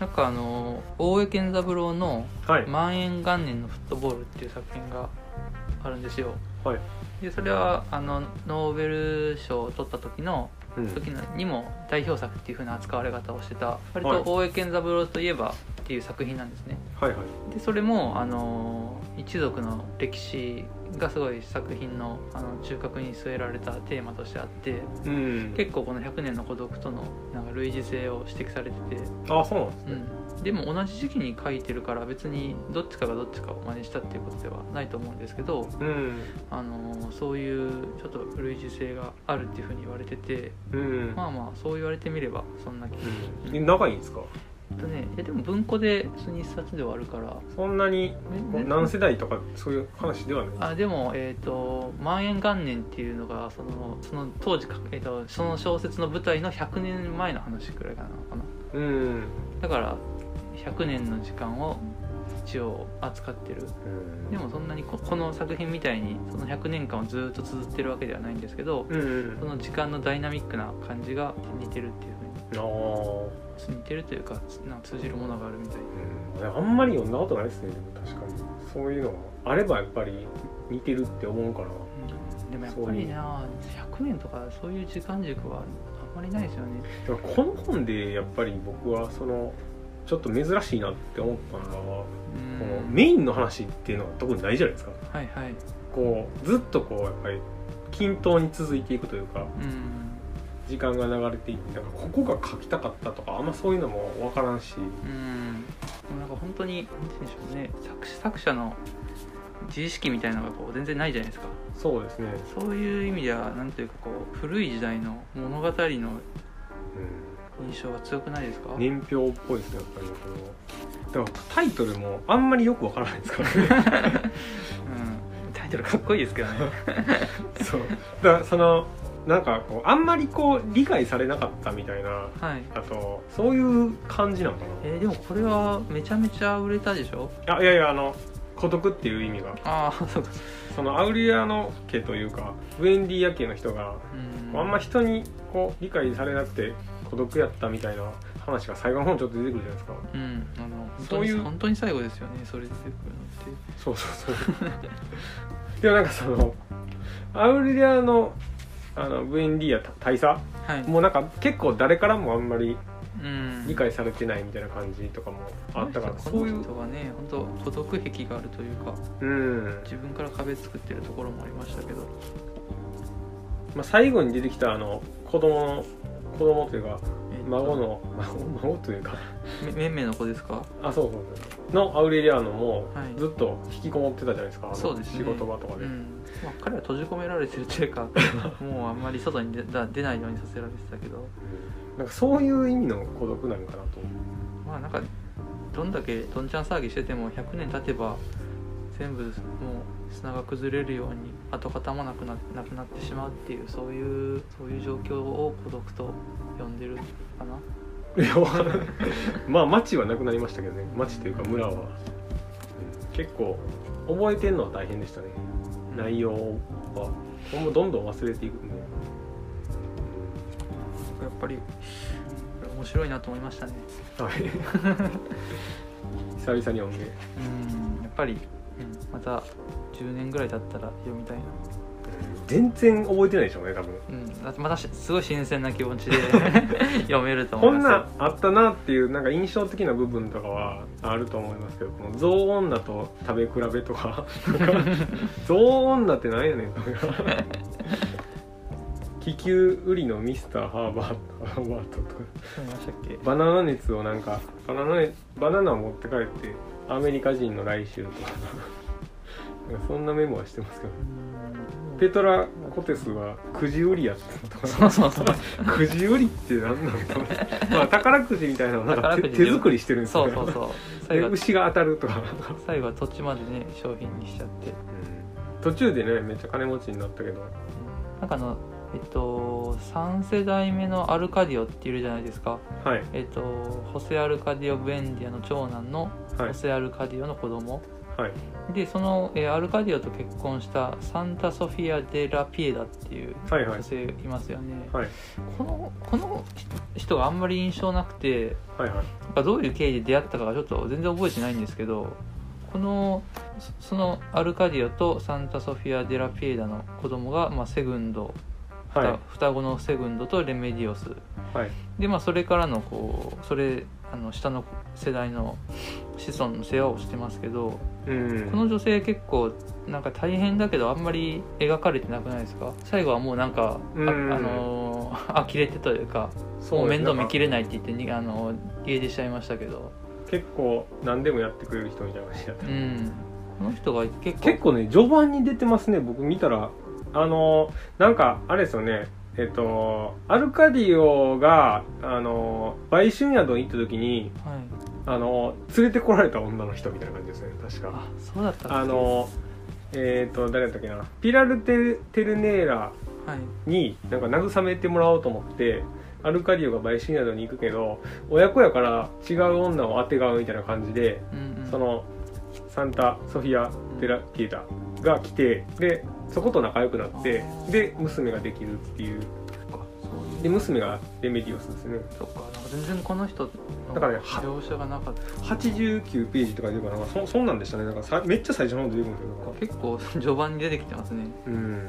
なんかあの大江健三郎のはい「万円元年のフットボール」っていう作品があるんですよ。はい、でそれはあのノーベル賞を取った時のうん。時のにも代表作っていう風な扱われ方をしてた割はい。と大江健三郎といえばっていう作品なんですね。はいはい。でそれもあの一族の歴史がすごい作品のあの中核に据えられたテーマとしてあってうん。結構この100年の孤独とのなんか類似性を指摘されてて、あそうなんですね、うん、でも同じ時期に書いてるから別にどっちかがどっちかを真似したっていうことではないと思うんですけどうん。あのそういうちょっと類似性があるっていうふうに言われててうん、まあまあそう言われてみればそんな気がうん。え長いんですか？とねいやでも文庫で普通に一冊ではあるから。そんなに何世代とかそういう話ではない。あでも、えーと「万円元年」っていうのがそのその当時か、えー、とその小説の舞台の100年前の話くらいかなのかな。うん。だから100年の時間を一応扱ってる。でもそんなにここの作品みたいにその100年間をずっと綴ってるわけではないんですけどうんうん。その時間のダイナミックな感じが似てるっていう似てるというかつなんか通じるものがあるみたい。うん。あんまり読んだことないですねでも確かに。そういうのがあればやっぱり似てるって思うから。でもやっぱりな100年とかそういう時間軸はあんまりないですよね。でもこの本でやっぱり僕はそのちょっと珍しいなって思ったのは、うん。このメインの話っていうのは特にないじゃないですか。はいはい。こうずっとこうやっぱり均等に続いていくというか。うん時間が流れていってなんかここが書きたかったとかあんまそういうのも分からんし。うん。でもなんか本当に何て言うんでしょうね。作詞作者の自意識みたいなのがこう全然ないじゃないですか。そうですね、そういう意味ではなんというかこう古い時代の物語のう印象が強くないですか、ん、年表っぽいですねやっぱりこのだからタイトルもあんまりよく分からないですからね。うん、タイトルかっこいいですけどね。そう。だからそのなんかこうあんまりこう理解されなかったみたいなはい。あとそういう感じなのかえーでもこれはめちゃめちゃ売れたでしょ？なあいやいやあの孤独っていう意味が。ああそうか。そのアウリアの家というかウェンディア家の人がうん。あんま人にこう理解されなくて孤独やったみたいな話が最後の方にちょっと出てくるじゃないですか。うんあのそういうに本当に最後ですよねそれ出てくるのって。そうそうそう。でもなんかそのアウリアのあのウェンディア大佐はい。もうなんか結構誰からもあんまりうん。理解されてないみたいな感じとかもあったからこそういうの人がね本当孤独癖があるというかうん、自分から壁作ってるところもありましたけど。まあ、最後に出てきたあの子供の子供というか孫の孫孫というか。めめんめの子ですか？あそうそうそう。のアウレリアーノもはい。ずっと引きこもってたじゃないですか、あのそうですね。仕事場とかで、うんまあ、彼は閉じ込められてるというか もうあんまり外に出だ出ないようにさせられてたけど。なんかそういう意味の孤独なのかなと。まあなんかどんだけどんちゃん騒ぎしてても100年経てば全部もう砂が崩れるように跡形もなくななくなってしまうっていうそういうそういう状況を孤独と呼んでるかな。まあ町はなくなりましたけどね。町というか村は、うん結構覚えてんのは大変でしたね内容はほんまどんどん忘れていくんで、やっぱり面白いなと思いましたね。はい。久々に読んでうんやっぱり、うん、また10年ぐらい経ったら読みたいな全然覚えてないでしょうね多分。うん、だってまたしすごい新鮮な気持ちで 読めると思こんいますよ。なんあったなっていうなんか印象的な部分とかはあると思いますけどこの象女と食べ比べとか。なんか 象女ってなんやねんとか。気球売りのミスターハーバートハーバートとか。バナナ熱をなんかバナナ熱バナナを持って帰ってアメリカ人の来週とか。そんなメモはしてますけどペトラ・コテスはくじ売りやったとかそうそうそう。くじ売りって何なんだろうまあ宝くじみたいなのをなんか手作りしてるんですよ。そうそうそう。最後で牛が当たるとか、最後は土地までね商品にしちゃって。途中でねめっちゃ金持ちになったけど。なんかあのえっと3世代目のアルカディオっているじゃないですか。はい。えっとホセ・アルカディオ・ブエンディアの長男のはい。ホセ・アルカディオの子供はい。でその、えーアルカディオと結婚したサンタ・ソフィア・デ・ラ・ピエダっていうはいはい。女性いますよね、はい。このこの人があんまり印象なくてはいはい。どういう経緯で出会ったかがちょっと全然覚えてないんですけどこのそそのアルカディオとサンタソフィア・デラピエダの子供が、まあ、セグンド、はい。双子のセグンドとレメディオス。はい。で、まあ、それからのこうそれあの下の世代の子孫の世話をしてますけどうん。この女性結構なんか大変だけどあんまり描かれてなくないですか？最後はもうなんか、あうん。あのー 呆れてというかもう面倒見きれないって言ってにあの家出しちゃいましたけど。結構何でもやってくれる人みたいな感じだった、うん。この人が結構結構ね序盤に出てますね。僕見たら。あのなんかあれですよね。えっとアルカディオがあの売春宿に行った時にはいあの連れてこられた女の人みたいな感じですね確か。あそうだったあのえっと誰だったっけな。ピラルテ・テルネーラはい。になんか慰めてもらおうと思ってアルカディオが売春宿に行くけど親子やから違う女をあてがうみたいな感じでうんうん。そのサンタ・ソフィア・デラ・ピエタが来てでそこと仲良くなってで娘ができるっていうで娘がレメディオスですね。そっかなんか全然この人のだから描写がなかった。89ページとか出るからなんかそそんなんでしたね。なんかさめっちゃ最初の方で出てくるんですよ結構序盤に出てきてますね。うん。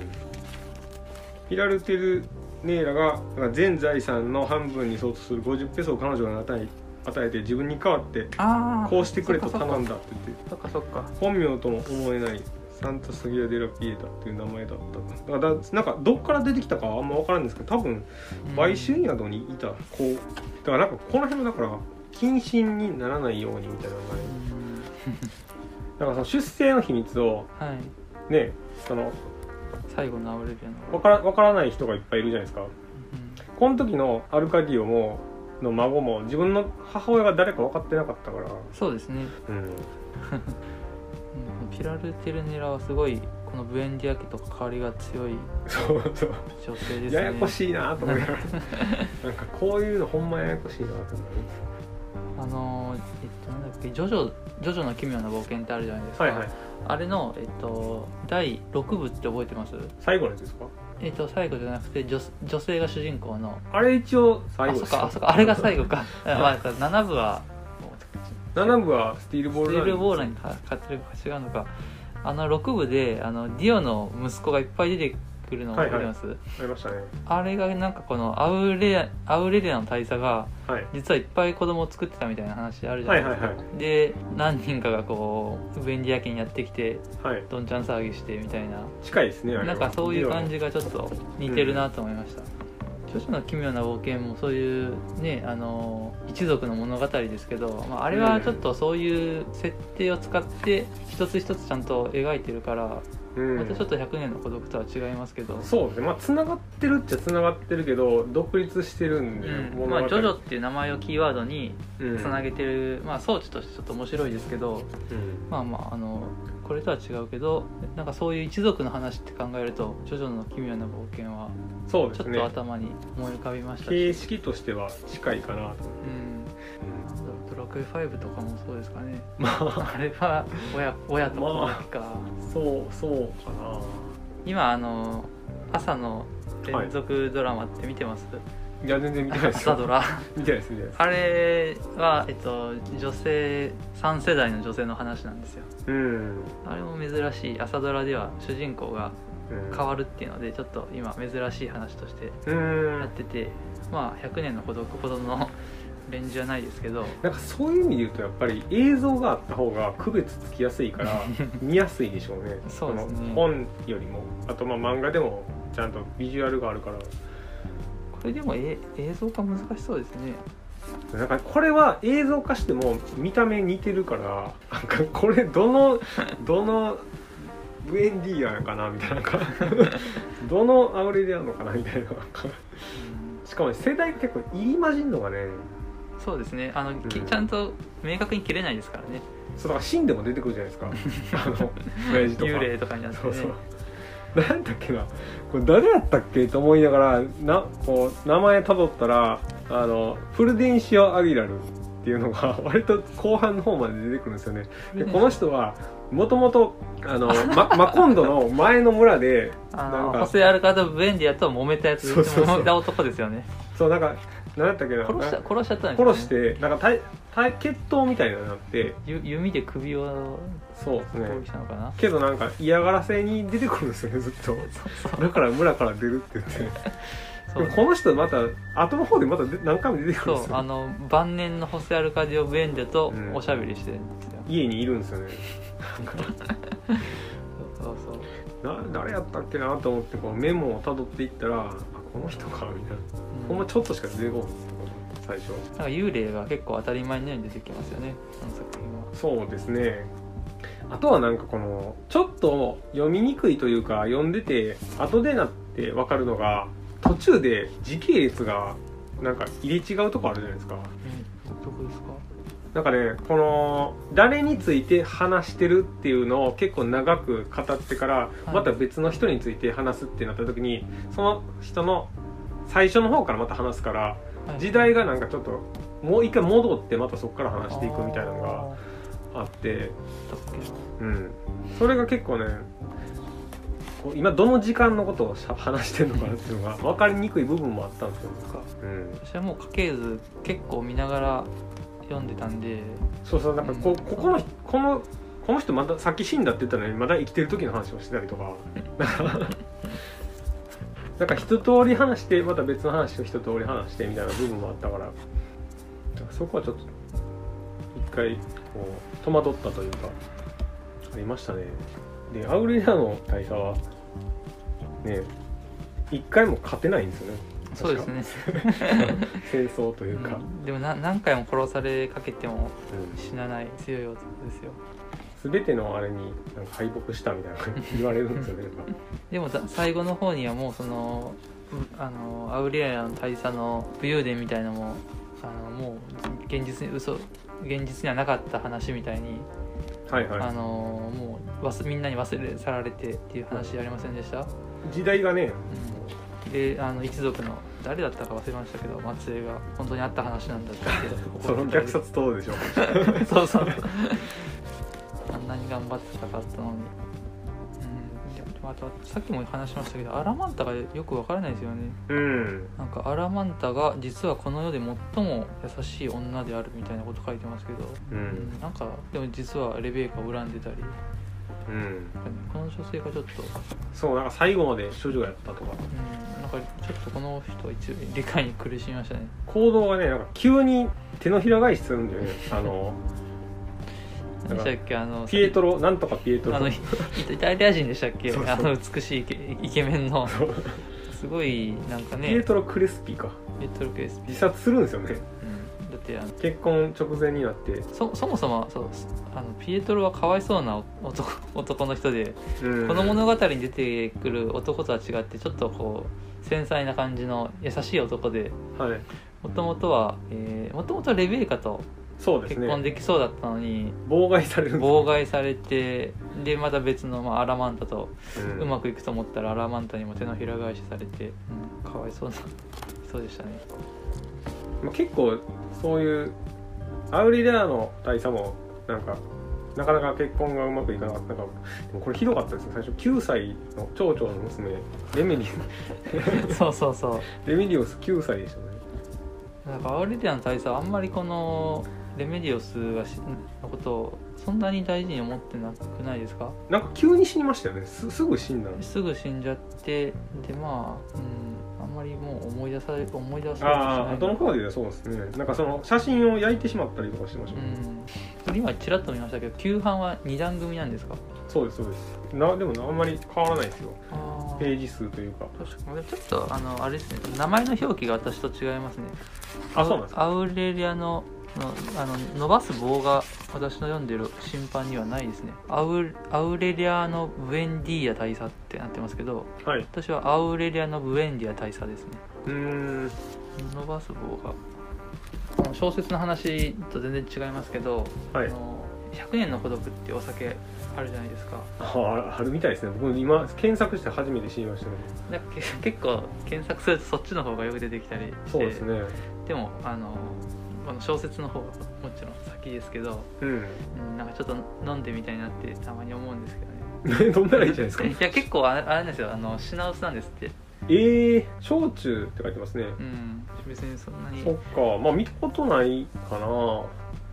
ピラルテルネーラがなんか全財産の半分に相当する50ペソを彼女が与え与えて自分に代わってこうしてくれと頼んだだって言って。そっかそっか。本名とも思えないサンタソフィア・デラ・ピエタっていう名前だった。だからだなんかどっから出てきたかはあんま分からんですけど多分売春宿にいた子だからなんかこの辺のだから謹慎にならないようにみたいなのがねだからその出生の秘密をうんはい。ねその最後のアウレビアの分から分からない人がいっぱいいるじゃないですか。うん。この時のアルカディオもの孫も自分の母親が誰か分かってなかったから。そうですね。うんうん ピラル・テルネラはすごいこのブエンディア家と関わりが強いそうそう。女性ですね。ややこしいなと思いながらなんかこういうのほんまややこしいなと思あのーえっとなんだっけジョジョジョジョの奇妙な冒険ってあるじゃないですか、はいはい。あれの、えっと、第6部って覚えてます？最後のやつですか？えっと最後じゃなくて女女性が主人公の。あれ一応最後あそっですかあそっか。あれが最後か。まあ7部は7部はスティールボールスティールボーランに勝ってるか違うのか。あの6部であのディオの息子がいっぱい出てくるの覚えてます、ありましたね。あれがなんかこのアウレアアウレリアの大佐がはい。実はいっぱい子供を作ってたみたいな話あるじゃないですか、はいはいはで何人かがこう便利屋家にやってきてはい。どんちゃん騒ぎしてみたいな。近いですねなんかそういう感じがちょっと似てるなと思いました、ジョ著書の奇妙な冒険もそういうねあの一族の物語ですけど、まあ、あれはちょっとそういう設定を使って一つ一つちゃんと描いてるからまたちょっと100年の孤独とは違いますけど、そうですね。まあつながってるっちゃつながってるけど独立してるんで、うん。まあ、ジョジョっていう名前をキーワードにうん。つなげてる、まあ、装置としてちょっと面白いですけどうん。まあまああのこれとは違うけどなんかそういう一族の話って考えると「ジョジョの奇妙な冒険」はちょっと頭に思い浮かびましたし、形式としては近いかなと、うん、ドラクエ5とかもそうですかねまああれは親親と子だけか、そうそうかな今あの朝の連続ドラマって見てます、いや全然見てないです朝ドラ見てないです見てないですあれは、えっと、女性3世代の女性の話なんですようん、あれも珍しい朝ドラでは主人公が、変わるっていうのでちょっと今珍しい話としてやってて、まあ100年の孤独ほどのレンジじゃないですけどなんかそういう意味で言うとやっぱり映像があった方が区別つきやすいから 見やすいでしょうね。そうですね。の本よりもあとまあ漫画でもちゃんとビジュアルがあるから。これでもえ映像化難しそうですね。なんかこれは映像化しても見た目似てるからなんかこれどのどのブエンディアかなみたいななんかどのアウレリアのかなみたいな。なんか しかも世代が結構入り混じんのがねそうですね。あの、きうん。ちゃんと明確に切れないですからね。そうだから死んでも出てくるじゃないですか。あの親父とか。幽霊とかになってね。そうそう。何だっけな。これ誰やったっけと思いながらなこう名前たどったらあのフルデンシオ・アギラルっていうのが 割と後半の方まで出てくるんですよね。でこの人はもともとあのママコンドの前の村であなんかのホセ・アルカド・ブエンディアと揉めたやつ揉めた男ですよね。そうなんか何だったっけな？殺したな殺しちゃったんですよ、ね、殺してなんか体体血統みたいなのになってゆ弓で首をそうですね。攻撃したのかな、けどなんか嫌がらせに出てくるんですよねずっと。そうそう。だから村から出るって言って。そうでもこの人また後の方でまたで何回も出てくるんですよ。そうあの晩年のホセ・アルカディオ・ブエンデとうんおしゃべりしてる。んですよ、家にいるんですよね。そうそうな誰やったっけなと思ってこうメモをたどっていったらあこの人かみたいな、うん。ほんまちょっとしか出てこない最初なんか幽霊が結構当たり前のように出てきますよねこの作品は。そうですね。あとはなんかこのちょっと読みにくいというか読んでて後でなって分かるのが途中で時系列がなんか入れ違うとこあるじゃないですか。どこですか？なんかねこの誰について話してるっていうのを結構長く語ってからい。また別の人について話すってなった時にその人の最初の方からまた話すからはい。時代がなんかちょっともう一回戻ってまたそこから話していくみたいなのがあって。うん。それが結構ね今どの時間のことをしゃ話してるのかなっていうのが分かりにくい部分もあったんですよ、うん、私はもう家系図結構見ながら読んでたんで。そうそうなんかこここの人このこの人またさっき死んだって言ったのにまだ生きてる時の話をしてたりとか。なんか一通り話してまた別の話を一通り話してみたいな部分もあったから。そこはちょっと一回こう戸惑ったというかありましたね。でアウレリアの大佐はね一回も勝てないんですよねそうですね。戦争 というか、うん。でもな何回も殺されかけてもうん死なない強い男ですよ。全てのあれになんか敗北したみたいな言われるんですよね。でもだ最後の方にはもうそのうあのアウリアの大佐の武勇伝みたいなのもあのもう現実に嘘現実にはなかった話みたいに、はいはい。あのもう忘みんなに忘れ去られてっていう話ありませんでした、時代がねうん、であの一族の誰だったか忘れましたけど末裔が本当にあった話なんだって その虐殺とでしょ そうそう。あんなに頑張って戦ったのに。うん。でもあとさっきも話しましたけどアラマンタがよくわからないですよね。うん。なんかアラマンタが実はこの世で最も優しい女であるみたいなこと書いてますけど、ううん。んなんかでも実はレベーカを恨んでたりうん。この女性がちょっと、そうなんか最後まで処女やったとか。うん、なんかちょっとこの人は一応理解に苦しみましたね。行動がねなんか急に手のひら返しするんだよね。あの何でしたっけ？あのピエトロ？なんとかピエトロ？あのイイタリア人でしたっけ？そうそう。あの美しいイケイケメンの。すごいなんかね。ピエトロ・クレスピか。ピエトロクレスピ自殺するんですよねてあの？結婚直前になって、そそもそもそうあのピエトロはかわいそうな男男の人で、うん。この物語に出てくる男とは違ってちょっとこう繊細な感じの優しい男ではい。もともとはもともとレベリカと結婚できそうだったのに、妨害されるんです妨害されてでまた別の、まあ、アラマンタとうん。うまくいくと思ったらアラマンタにも手のひら返しされて、うんかわいそうな人でしたねまあ、結構そういうアウリレアの大佐もなんかなかなか結婚がうまくいかなかったなんかでもこれひどかったですよ。最初9歳の町長の娘レメリ そうそうそう。レメリオス9歳でしたね。なんかアウレリアの大佐はあんまりこのレメディオスがしのことをそんなに大事に思ってなくないですか？なんか急に死にましたよね。すすぐ死んだすぐ死んじゃってでまあ、うん、あんまりもう思い出され思い出されああ後の方ではそうですね。なんかその写真を焼いてしまったりとかしてましたうね、ん今ちらっと見ましたけど旧版は2段組なんですか？そうですそうです。なでもあんまり変わらないですよ。あページ数というか。確かに。ちょっとあのあれですね。名前の表記が私と違いますね。あそうなんですか？アウレリアののあの伸ばす棒が私の読んでる審判にはないですね。アウアウレリアのブエンディア大佐ってなってますけどはい。私はアウレリアのブエンディア大佐ですね。うーん。伸ばす棒が小説の話と全然違いますけど、はい。あの100年の孤独ってお酒あるじゃないですか。ああるみたいですね。僕今検索して初めて知りましたけどなんかけ結構検索するとそっちの方がよく出てきたりして。そうですね。でもあのあの小説の方がもちろん先ですけど、うん。うん、なんかちょっと飲んでみたいなってたまに思うんですけどね。飲んだらいいじゃないですか。いや結構あれあれなんですよ。あの品薄なんですって。ええ焼酎って書いてますね。うん別にそんなに。そっか。まあ見たことないかな。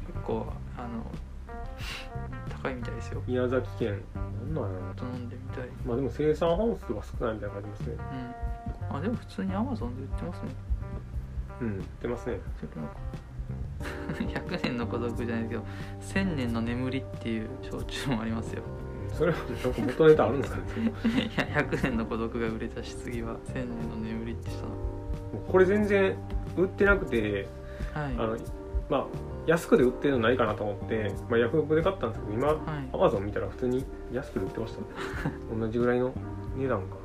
結構あの高いみたいですよ。宮崎県。なんなんやろ。ちょっと飲んでみたい。まあでも生産本数が少ないみたいな感じですね。うん。あでも普通にアマゾンで売ってますね。うん売ってますね 100年の孤独じゃないけど1000年の眠りっていう焼酎もありますよ。それはなんか元ネタあるんですかね？いや100年の孤独が売れたし次は1000年の眠りってしたもうこれ全然売ってなくてのはい。あのまあ安くで売ってるのないかなと思って、まあ、ヤフオクで買ったんですけど今はい。アマゾン見たら普通に安くで売ってましたね。同じぐらいの値段か。な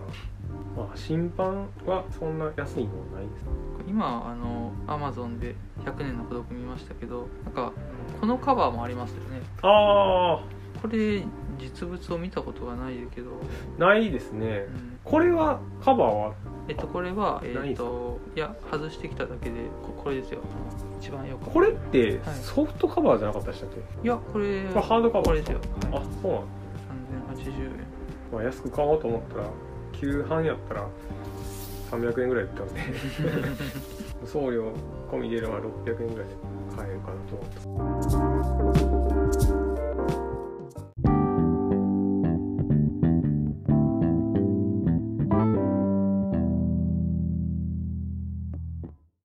まあ審判はそんな安いのはないです。ね今あのアマゾンで100年の孤独見ましたけどなんかこのカバーもありますよね。あこれ実物を見たことがないけど、あないですね。うん。これはカバーは？えっとこれはえっといや外してきただけでここれですよ。一番よくこれってはい。ソフトカバーじゃなかったでしたっけ、いやこれこれハードカバーですよ、はい、あそうなんです3080円。まあ、安く買おうと思ったら旧版やったら300円ぐらい売ったんで送料込みでれば600円ぐらいで買えるかなと思って